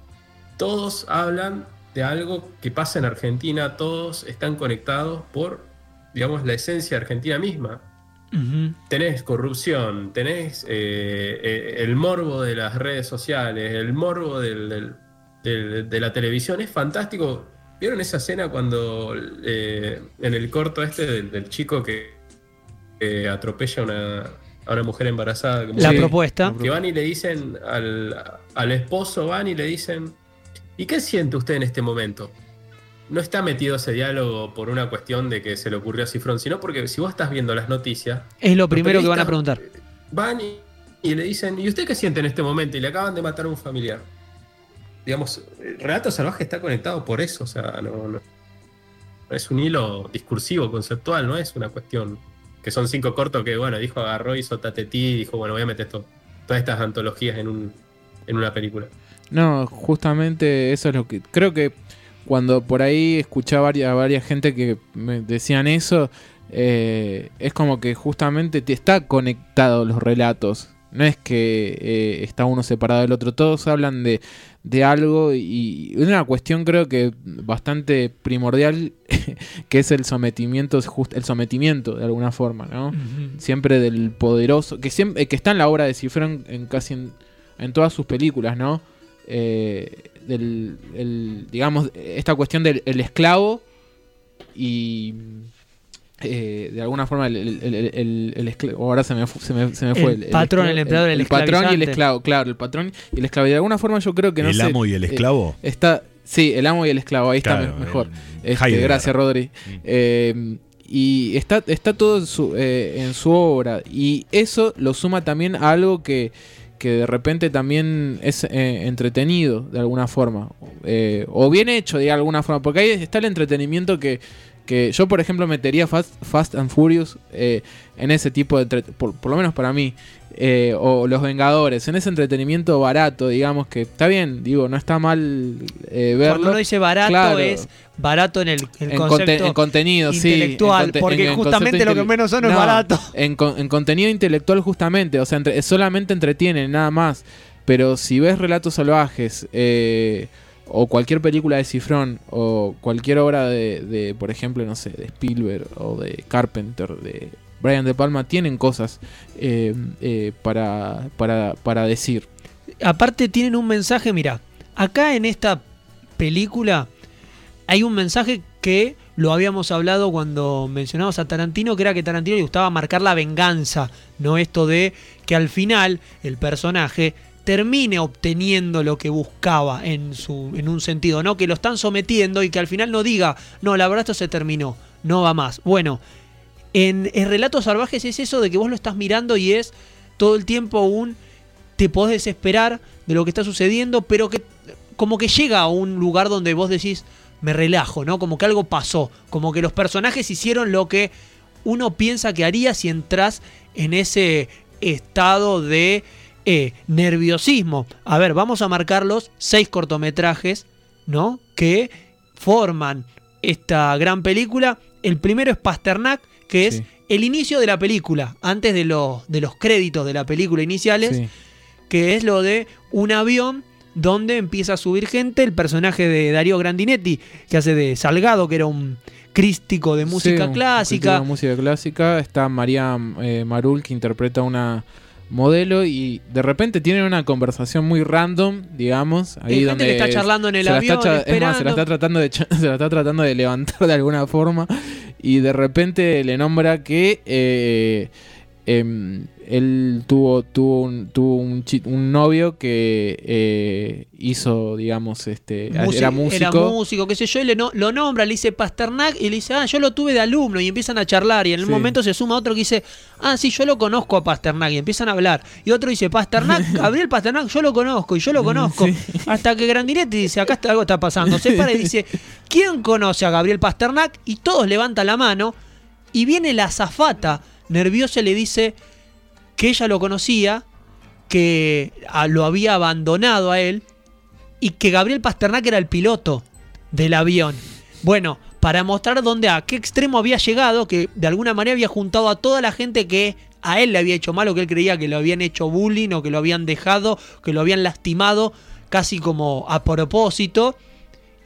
Todos hablan de algo que pasa en Argentina, todos están conectados por, digamos, la esencia argentina misma tenés corrupción, tenés eh, eh, el morbo de las redes sociales, el morbo del- del- de la televisión. Es fantástico. ¿Vieron esa escena cuando eh, en el corto este del, del chico que, que atropella a una, a una mujer embarazada? como La propuesta. que van y le dicen al, al esposo, van y le dicen, ¿y qué siente usted en este momento? No está metido ese diálogo por una cuestión de que se le ocurrió a Cifrón, sino porque si vos estás viendo las noticias, Es lo primero que van a preguntar. Van y, y le dicen, ¿y usted qué siente en este momento? Y le acaban de matar a un familiar. Digamos, el relato salvaje está conectado por eso, o sea, no, es un hilo discursivo, conceptual, no es una cuestión que son cinco cortos que, bueno, dijo, agarró, hizo tatetí y dijo, bueno, voy a meter esto, todas estas antologías en, un, en una película. No, justamente eso es lo que. Creo que cuando por ahí escuché a varias, a varias gente que me decían eso, eh, es como que justamente te está conectado los relatos. No es que eh, está uno separado del otro. Todos hablan de, de algo y una cuestión creo que bastante primordial que es el sometimiento, el sometimiento de alguna forma, ¿no? Siempre del poderoso, que siempre que está en la obra de Cifrón en casi en, en todas sus películas, ¿no? Eh, del, el- digamos, esta cuestión del el esclavo y eh, de alguna forma el, el- el- el- el esclavo, ahora se me, se me, se me fue. El patrón, el empleador, el patrón y el esclavo, claro, el patrón y el esclavo. Y de alguna forma yo creo que no el sé, amo y el eh, esclavo. está, sí, el amo y el esclavo, ahí está Claro, mejor. Este, gracias, Rodri. Mm. Eh, y está, está todo en su, eh, en su obra. Y eso lo suma también a algo que, que de repente también es eh, entretenido de alguna forma. Eh, o bien hecho de alguna forma. Porque ahí está el entretenimiento que, que yo, por ejemplo, metería Fast, Fast and Furious eh, en ese tipo de... Por, por lo menos para mí. eh, o Los Vengadores, en ese entretenimiento barato, digamos que está bien, digo, no está mal eh, verlo. Cuando uno dice barato Claro. es barato en el, el en, concepto en contenido, sí. intelectual, en conte- porque en- en justamente lo que menos son es No, barato. En, con- en contenido intelectual justamente, o sea, entre- solamente entretienen, nada más. Pero si ves Relatos Salvajes, eh, o cualquier película de Cifrón, o cualquier obra de, por ejemplo, no sé, de Spielberg o de Carpenter, de Brian De Palma, tienen cosas eh, eh, para, para, para decir. Aparte tienen un mensaje, mira, acá en esta película hay un mensaje que lo habíamos hablado cuando mencionamos a Tarantino, que era que Tarantino le gustaba marcar la venganza, no esto de que al final el personaje termine obteniendo lo que buscaba en, su, en un sentido, ¿no? Que lo están sometiendo y que al final no diga, no, la verdad esto se terminó, no va más. Bueno, en, en Relatos Salvajes es eso de que vos lo estás mirando y es todo el tiempo un te podés desesperar de lo que está sucediendo, pero que como que llega a un lugar donde vos decís, me relajo, ¿no? Como que algo pasó, como que los personajes hicieron lo que uno piensa que haría si entras en ese estado de eh, nerviosismo. A ver, vamos a marcar los seis cortometrajes, ¿no? Que forman esta gran película. El primero es Pasternak, que es Sí. el inicio de la película, antes de, los- de los créditos de la película iniciales Sí. que es lo de un avión donde empieza a subir gente, el personaje de Darío Grandinetti, que hace de Salgado, que era un crístico de música Sí, un crítico clásica. de música clásica. Está María eh, Marul, que interpreta una modelo y de repente tienen una conversación muy random, digamos. Ahí Hay gente donde que está charlando en el se la está es más, se la está tratando de se la está tratando de levantar de alguna forma y de repente le nombra que eh, em, él tuvo tuvo un, tuvo un, un novio que eh, hizo digamos este era músico Era músico, qué sé yo, y le no- lo nombra, le dice Pasternak y le dice, ah, yo lo tuve de alumno y empiezan a charlar y en el Sí. momento se suma otro que dice, ah, sí, yo lo conozco a Pasternak y empiezan a hablar. Y otro dice, Pasternak, Gabriel Pasternak, yo lo conozco y yo lo conozco. Hasta que Grandinetti dice, acá está, algo está pasando. Se para y dice, ¿quién conoce a Gabriel Pasternak? Y todos levantan la mano y viene la azafata nerviosa le dice que ella lo conocía, que ah, lo había abandonado a él y que Gabriel Pasternak era el piloto del avión. Bueno, para mostrar dónde a qué extremo había llegado, que de alguna manera había juntado a toda la gente que a él le había hecho mal o que él creía que lo habían hecho bullying o que lo habían dejado, que lo habían lastimado casi como a propósito.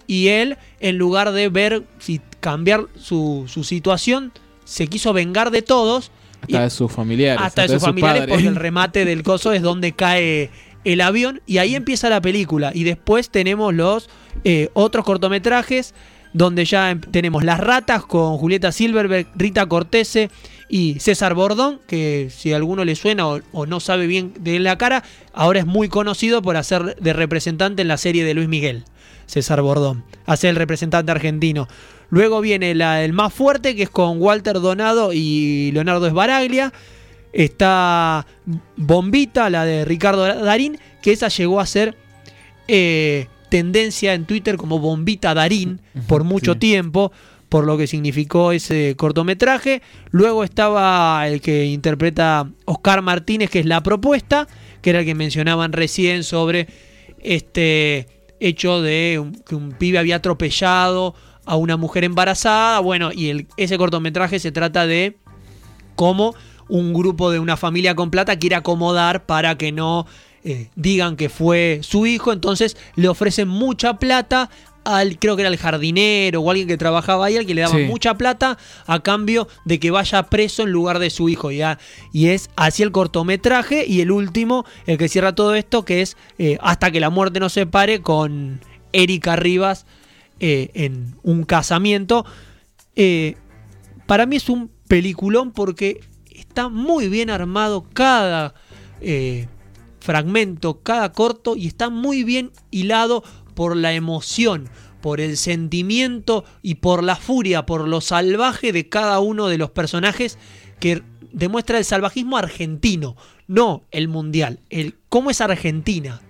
Y él, en lugar de ver si cambiar su situación, se quiso vengar de todos. y- hasta de sus familiares hasta de sus familiares, porque el remate del coso es donde cae el avión y ahí empieza la película. Y después tenemos los eh, otros cortometrajes donde ya em- tenemos Las Ratas con Julieta Silverberg, Rita Cortese y César Bordón, que si a alguno le suena o, o no sabe bien de la cara, ahora es muy conocido por hacer de representante en la serie de Luis Miguel. César Bordón, hace el representante argentino. Luego viene la, el más fuerte, que es con Walter Donado y Leonardo Esbaraglia. Está Bombita, la de Ricardo Darín, que esa llegó a ser eh, tendencia en Twitter como Bombita Darín por mucho sí. tiempo, por lo que significó ese cortometraje. Luego estaba el que interpreta Oscar Martínez, que es La Propuesta, que era el que mencionaban recién sobre este hecho de un- que un pibe había atropellado a una mujer embarazada. Bueno, y el- ese cortometraje se trata de cómo un grupo de una familia con plata quiere acomodar para que no eh, digan que fue su hijo. Entonces le ofrecen mucha plata al, creo que era el jardinero o alguien que trabajaba ahí, al que le daban Sí. mucha plata a cambio de que vaya preso en lugar de su hijo. Ya. Y es así el cortometraje. Y el último, el que cierra todo esto, que es eh, Hasta que la muerte nos separe con Erika Rivas eh, en un casamiento. Eh, para mí es un peliculón porque está muy bien armado cada eh, fragmento, cada corto y está muy bien hilado por la emoción, por el sentimiento y por la furia, por lo salvaje de cada uno de los personajes que demuestra el salvajismo argentino, no el mundial, el cómo es Argentina.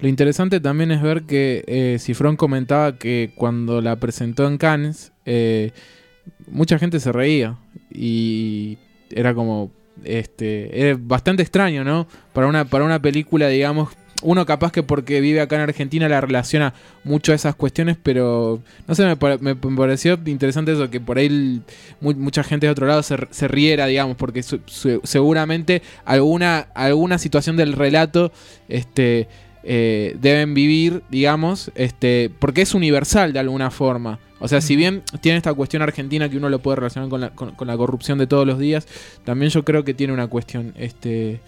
Lo interesante también es ver que eh, comentaba que cuando la presentó en Cannes, eh, mucha gente se reía. Y era como. Este. Era bastante extraño, ¿no? Para una, para una película, digamos. uno capaz que porque vive acá en Argentina la relaciona mucho a esas cuestiones, pero no sé, me, me pareció interesante eso, que por ahí mucha gente de otro lado se, se riera, digamos, porque seguramente alguna, alguna situación del relato este, eh, deben vivir, digamos, este, porque es universal de alguna forma. O sea, si bien tiene esta cuestión argentina que uno lo puede relacionar con la, con- con la corrupción de todos los días, también yo creo que tiene una cuestión este,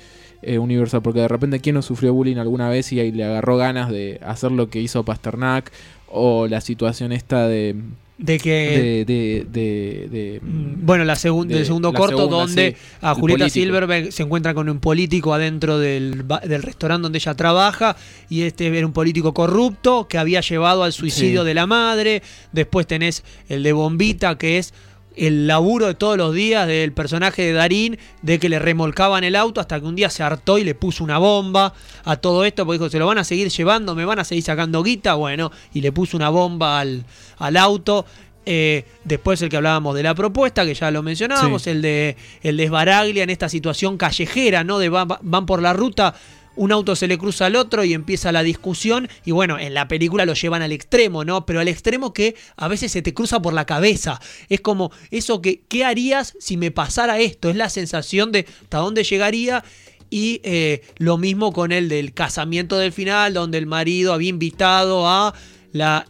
eh, universal, porque de repente quién no sufrió bullying alguna vez y ahí le agarró ganas de hacer lo que hizo Pasternak, o la situación esta de... De que. de, de, de- de- Mm, Bueno, la segun- de- del segundo la corto, segunda, donde sí, a Julieta. Silverberg se encuentra con un político adentro del, del restaurante donde ella trabaja, y este era un político corrupto que había llevado al suicidio Sí. de la madre. Después tenés el de Bombita, que es el laburo de todos los días del personaje de Darín, de que le remolcaban el auto hasta que un día se hartó y le puso una bomba a todo esto, porque dijo, se lo van a seguir llevando, me van a seguir sacando guita, bueno, y le puso una bomba al, al auto. Eh, después el que hablábamos de la propuesta, que ya lo mencionábamos, Sí. el de el de Esbaraglia en esta situación callejera, ¿no? De va- va- van por la ruta, un auto se le cruza al otro y empieza la discusión. Y bueno, en la película lo llevan al extremo, ¿no? Pero al extremo que a veces se te cruza por la cabeza. Es como eso que, ¿qué harías si me pasara esto? Es la sensación de hasta dónde llegaría. Y eh, lo mismo con el del casamiento del final, donde el marido había invitado a, la,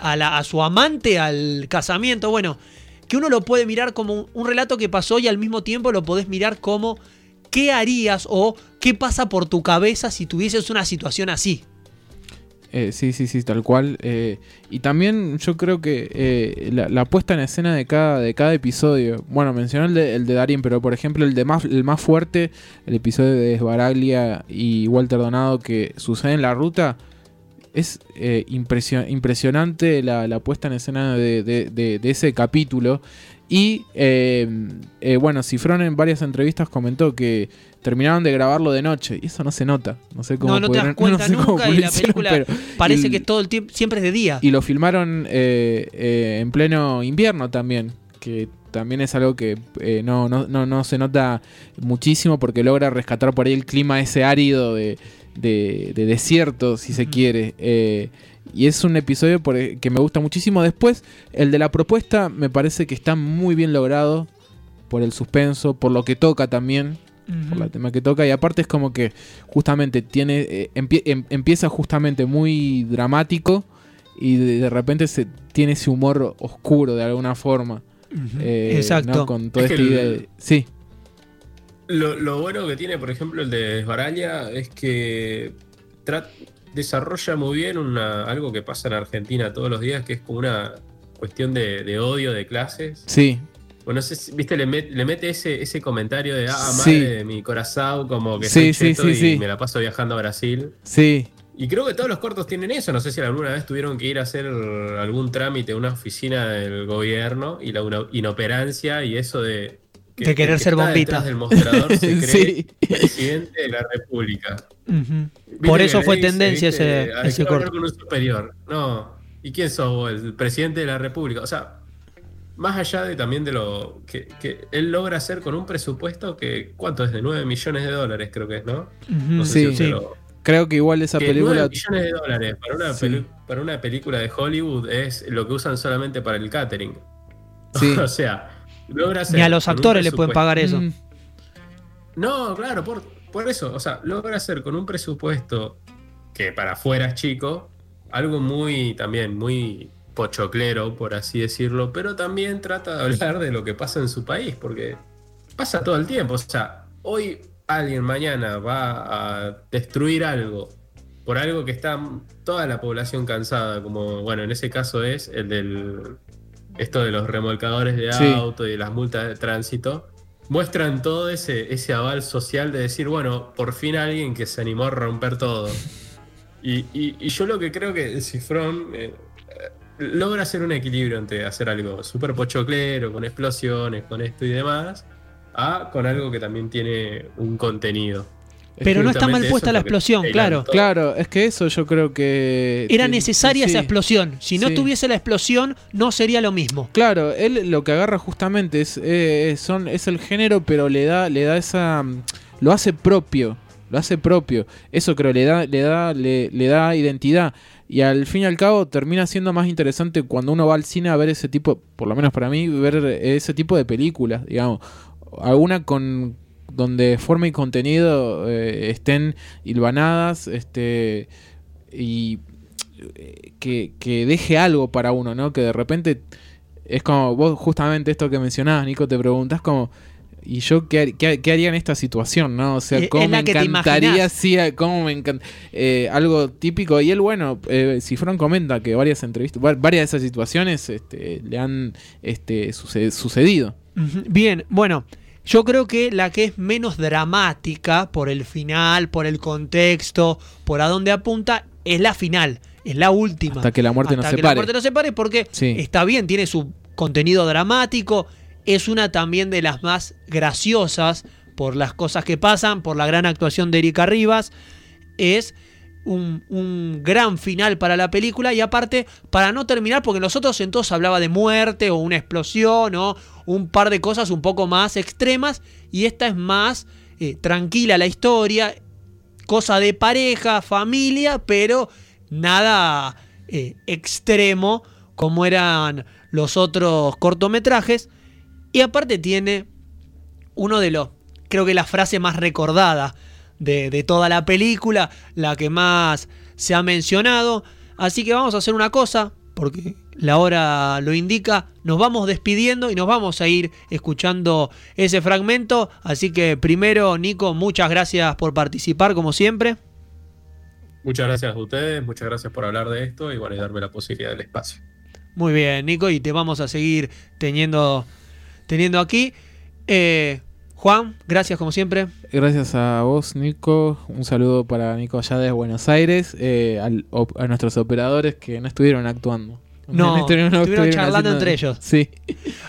a, la- a su amante al casamiento. Bueno, que uno lo puede mirar como un, un relato que pasó y al mismo tiempo lo podés mirar como qué harías o qué pasa por tu cabeza si tuvieses una situación así. Eh, sí, sí, sí, tal cual. eh, y también yo creo que eh, la, puesta en escena de cada, de cada episodio. Bueno, mencioné el de, el pero por ejemplo el de más, el más fuerte, el episodio de Esbaraglia y Walter Donado que sucede en la ruta. Es impresio- impresionante la, puesta en escena de ese capítulo. Y eh, eh, bueno, Cifrón en varias entrevistas comentó que terminaron de grabarlo de noche. Y eso no se nota. No sé cómo No, no te das cuenta sé nunca y la película pero- parece y- que todo el tiempo siempre es de día. y lo filmaron eh, eh, en pleno invierno también, que también es algo que eh, no, no, no, no se nota muchísimo porque logra rescatar por ahí el clima ese árido de, de- de desierto, si se quiere. Eh, y es un episodio por- e, que me gusta muchísimo. Después, el de la propuesta me parece que está muy bien logrado por el suspenso, por lo que toca también por la tema que toca y aparte es como que justamente tiene eh, empie- em- empieza justamente muy dramático y de, de repente se tiene ese humor oscuro de alguna forma eh, Exacto. ¿no? con toda Es esta el- idea de- sí Lo, lo bueno que tiene, por ejemplo, el de Esbaraglia es que desarrolla muy bien una, algo que pasa en Argentina todos los días, que es como una cuestión de, de odio de clases. sí Bueno, no sé viste, le, met- le mete ese, ese comentario de, ah, Sí. madre de mi corazón, como que Sí, soy sí, cheto sí, y sí. me la paso viajando a Brasil. sí Y creo que todos los cortos tienen eso. No sé si alguna vez tuvieron que ir a hacer algún trámite a una oficina del gobierno y la inoperancia y eso de. Que De querer que ser bombita. del mostrador se cree Sí. presidente de la República. Por eso fue dice, tendencia viste, ese, "Ay, ese corto. con un superior. No. ¿Y quién sos vos? El presidente de la República. O sea, más allá de también de lo que, que él logra hacer con un presupuesto que. ¿Cuánto es? De 9 millones de dólares, creo que es, ¿no? Ujú. No sé Sí. si Sí. lo- creo que igual esa que película 9 millones de dólares para una, Sí. para una película de Hollywood es lo que usan solamente para el catering. sí o sea, logra hacer Ni a los actores le pueden pagar eso. Mm, No, claro, por, por eso. O sea, logra hacer con un presupuesto que para afuera es chico, algo muy también muy pochoclero, por así decirlo, pero también trata de hablar de lo que pasa en su país, porque pasa todo el tiempo. O sea, hoy alguien mañana va a destruir algo por algo que está toda la población cansada, como, bueno, en ese caso es el del. Esto de los remolcadores de Sí. auto y de las multas de tránsito. Muestran todo ese, ese aval social de decir, bueno, por fin alguien que se animó a romper todo. Y, y- y yo lo que creo que Cifrón eh, eh, logra hacer un equilibrio entre hacer algo súper pochoclero, con explosiones, con esto y demás, a con algo que también tiene un contenido. Pero no está mal puesta es la explosión, claro. claro es que eso yo creo que Era necesaria sí. esa explosión. Si no Sí. tuviese la explosión, no sería lo mismo. Claro, él lo que agarra justamente es, eh, son, es el género, pero le da, le da esa. mm, lo hace propio. lo hace propio. Eso creo, le da, le da, le, le da identidad. Y al fin y al cabo termina siendo más interesante cuando uno va al cine a ver ese tipo, por lo menos para mí, ver ese tipo de películas, digamos. Alguna con donde forma y contenido eh, estén hilvanadas, este y eh, que, que deje algo para uno, ¿no? Que de repente es como vos justamente esto que mencionabas, Nico, te preguntás como y yo qué, har- qué- qué haría en esta situación, ¿no? O sea, cómo me encantaría, sí, cómo me encanta algo típico y él bueno, eh, Cifrón comenta que varias entrevistas, va- varias de esas situaciones este, le han este, suce- sucedido. Bien, bueno, yo creo que la que es menos dramática por el final, por el contexto, por a dónde apunta, es la final, es la última. Hasta que la muerte nos Hasta que separe. la muerte nos separe porque Sí. está bien, tiene su contenido dramático, es una también de las más graciosas por las cosas que pasan, por la gran actuación de Erika Rivas. Es un, gran final para la película y aparte, para no terminar, porque nosotros entonces hablaba de muerte o una explosión o un par de cosas un poco más extremas y esta es más eh, tranquila la historia, cosa de pareja, familia, pero nada eh, extremo como eran los otros cortometrajes. Y aparte tiene uno de los, creo que la frase más recordada de, de toda la película, la que más se ha mencionado. Así que vamos a hacer una cosa, porque la hora lo indica, nos vamos despidiendo y nos vamos a ir escuchando ese fragmento. Así que primero, Nico, muchas gracias por participar, como siempre. Muchas gracias a ustedes, muchas gracias por hablar de esto y bueno, y darme la posibilidad del espacio. Muy bien, Nico, y te vamos a seguir teniendo, teniendo aquí. Eh, Juan, gracias como siempre. Gracias a vos, Nico. Un saludo para Nico allá de Buenos Aires, eh, al- op- a nuestros operadores que no estuvieron actuando. No, estuvieron charlando haciendo- entre ellos. Sí.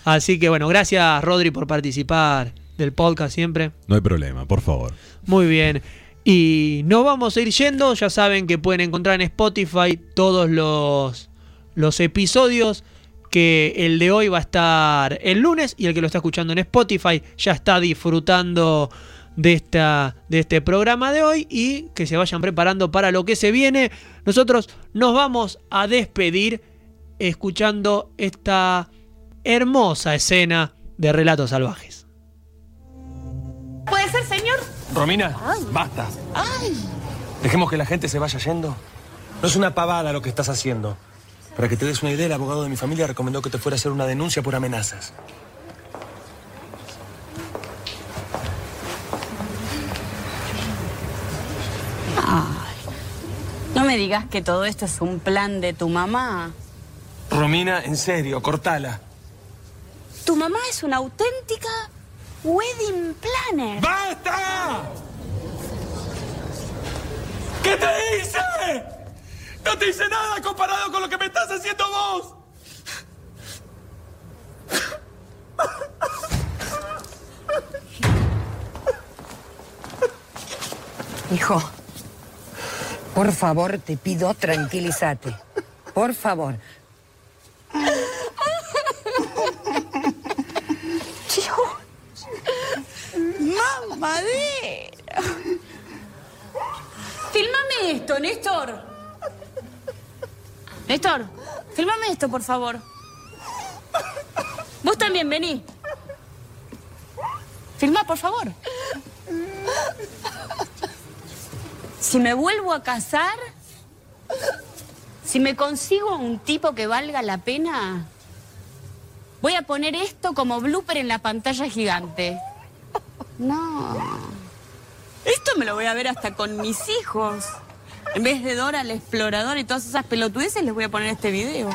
Así que bueno, gracias Rodri por participar del podcast siempre. No hay problema, por favor. Muy bien. Y nos vamos a ir yendo. Ya saben que pueden encontrar en Spotify todos los, los episodios. Que el de hoy va a estar el lunes. Y el que lo está escuchando en Spotify ya está disfrutando de, esta, de este programa de hoy. Y que se vayan preparando para lo que se viene. Nosotros nos vamos a despedir escuchando esta hermosa escena de Relatos Salvajes. ¿Puede ser, señor? Romina, basta. Dejemos que la gente se vaya yendo. No es una pavada lo que estás haciendo. Para que te des una idea, el abogado de mi familia recomendó que te fuera a hacer una denuncia por amenazas. No me digas que todo esto es un plan de tu mamá. Romina, en serio, cortala. Tu mamá es una auténtica wedding planner. ¡Basta! ¿Qué te hice? No te hice nada comparado con lo que me estás haciendo vos. Hijo, por favor, te pido tranquilízate. Por favor. ¡Mamadera! Fílmame esto, Néstor. Néstor, fílmame esto, por favor. Vos también, vení. Filma, por favor. Si me vuelvo a casar, si me consigo un tipo que valga la pena, voy a poner esto como blooper en la pantalla gigante. No. Esto me lo voy a ver hasta con mis hijos. En vez de Dora la exploradora y todas esas pelotudeces, les voy a poner este video.